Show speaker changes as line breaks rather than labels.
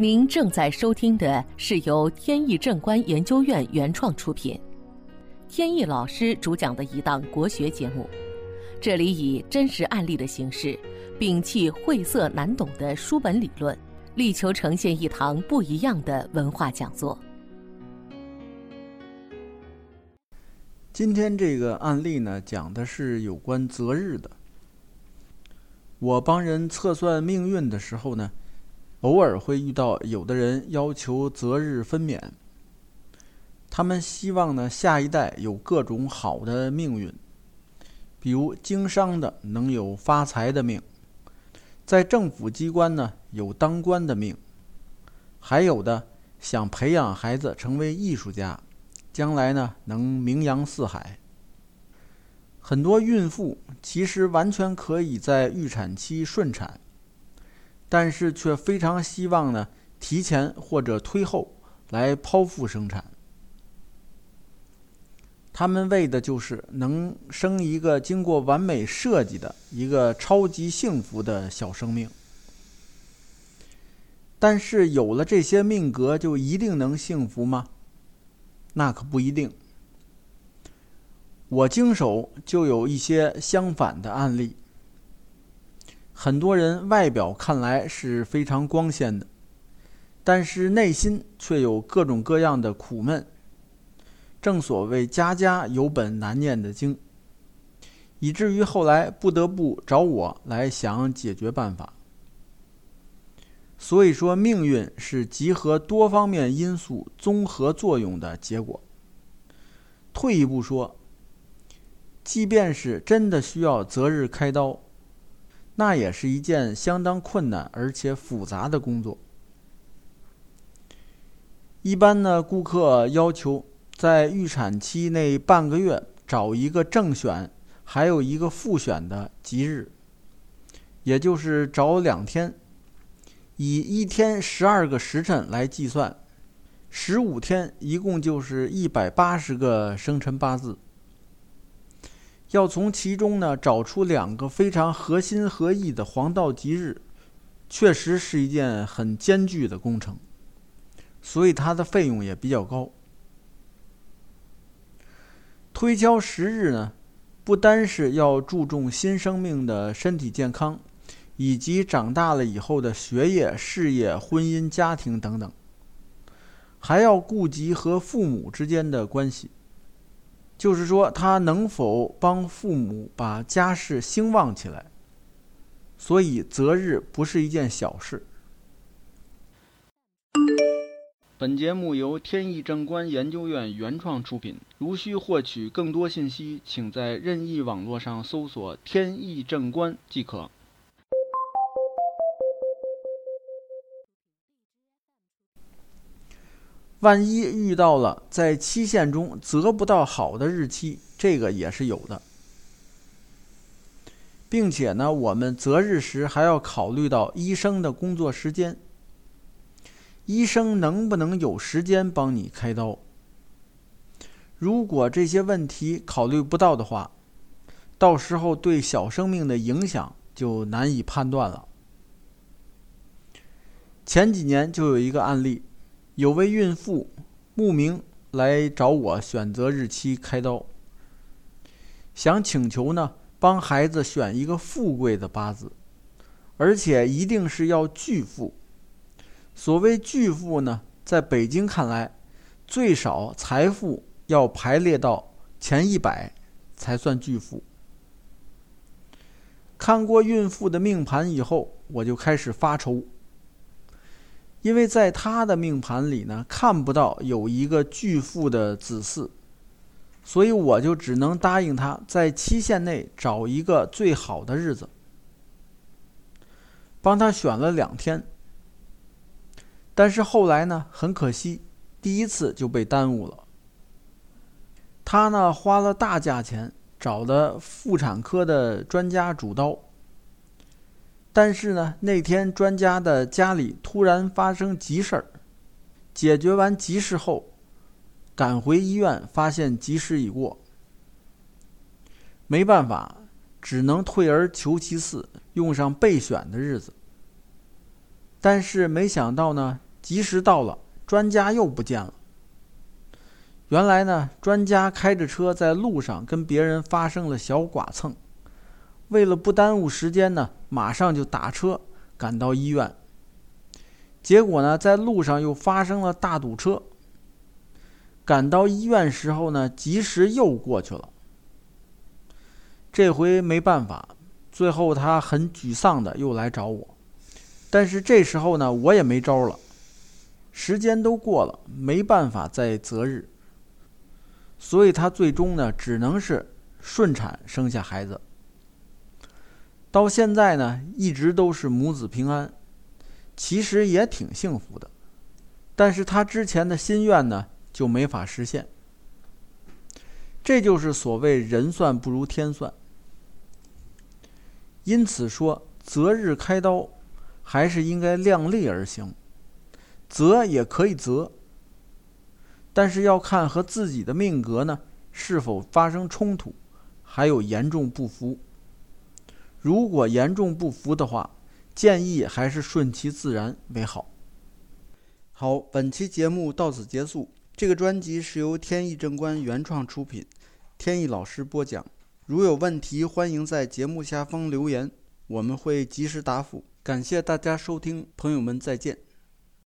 您正在收听的是由天意正观研究院原创出品，天意老师主讲的一档国学节目。这里以真实案例的形式，摒弃晦涩难懂的书本理论，力求呈现一堂不一样的文化讲座。
今天这个案例呢，讲的是有关择日的。我帮人测算命运的时候呢。偶尔会遇到有的人要求择日分娩，他们希望呢下一代有各种好的命运，比如经商的能有发财的命，在政府机关呢有当官的命，还有的想培养孩子成为艺术家，将来呢能名扬四海。很多孕妇其实完全可以在预产期顺产。但是却非常希望呢，提前或者推后来剖腹生产。他们为的就是能生一个经过完美设计的一个超级幸福的小生命。但是有了这些命格，就一定能幸福吗？那可不一定。我经手就有一些相反的案例。很多人外表看来是非常光鲜的，但是内心却有各种各样的苦闷。正所谓家家有本难念的经，以至于后来不得不找我来想解决办法。所以说，命运是集合多方面因素综合作用的结果。退一步说，即便是真的需要择日开刀。那也是一件相当困难而且复杂的工作。一般呢，顾客要求在预产期内半个月找一个正选，还有一个复选的吉日，也就是找两天，以一天十二个时辰来计算，十五天一共就是一百八十个生辰八字。要从其中呢找出两个非常合心合意的黄道吉日，确实是一件很艰巨的工程，所以它的费用也比较高。推敲时日呢，不单是要注重新生命的身体健康，以及长大了以后的学业、事业、婚姻、家庭等等，还要顾及和父母之间的关系。就是说，他能否帮父母把家世兴旺起来？所以择日不是一件小事。本节目由天意正观研究院原创出品。如需获取更多信息，请在任意网络上搜索“天意正观”即可。万一遇到了在期限中择不到好的日期，这个也是有的，并且呢，我们择日时还要考虑到医生的工作时间，医生能不能有时间帮你开刀？如果这些问题考虑不到的话，到时候对小生命的影响就难以判断了。前几年就有一个案例。有位孕妇慕名来找我选择日期开刀，想请求呢帮孩子选一个富贵的八字，而且一定是要巨富。所谓巨富呢，在北京看来，最少财富要排列到前一百才算巨富。看过孕妇的命盘以后，我就开始发愁。因为在他的命盘里呢，看不到有一个巨富的子嗣，所以我就只能答应他在期限内找一个最好的日子，帮他选了两天。但是后来呢，很可惜，第一次就被耽误了。他呢，花了大价钱找的妇产科的专家主刀。但是呢，那天专家的家里突然发生急事儿，解决完急事后，赶回医院发现吉时已过，没办法，只能退而求其次，用上备选的日子。但是没想到呢，及时到了，专家又不见了。原来呢，专家开着车在路上跟别人发生了小剐蹭，为了不耽误时间呢，马上就打车赶到医院。结果呢，在路上又发生了大堵车。赶到医院时候呢，及时又过去了。这回没办法，最后他很沮丧的又来找我。但是这时候呢，我也没招了，时间都过了，没办法再择日。所以他最终呢，只能是顺产生下孩子。到现在呢，一直都是母子平安。其实也挺幸福的，但是他之前的心愿呢就没法实现。这就是所谓人算不如天算。因此说择日开刀，还是应该量力而行。择也可以择，但是要看和自己的命格呢是否发生冲突，还有严重不符。如果严重不服的话，建议还是顺其自然为好。好，本期节目到此结束。这个专辑是由天意正观原创出品，天意老师播讲。如有问题，欢迎在节目下方留言，我们会及时答复。感谢大家收听，朋友们再见。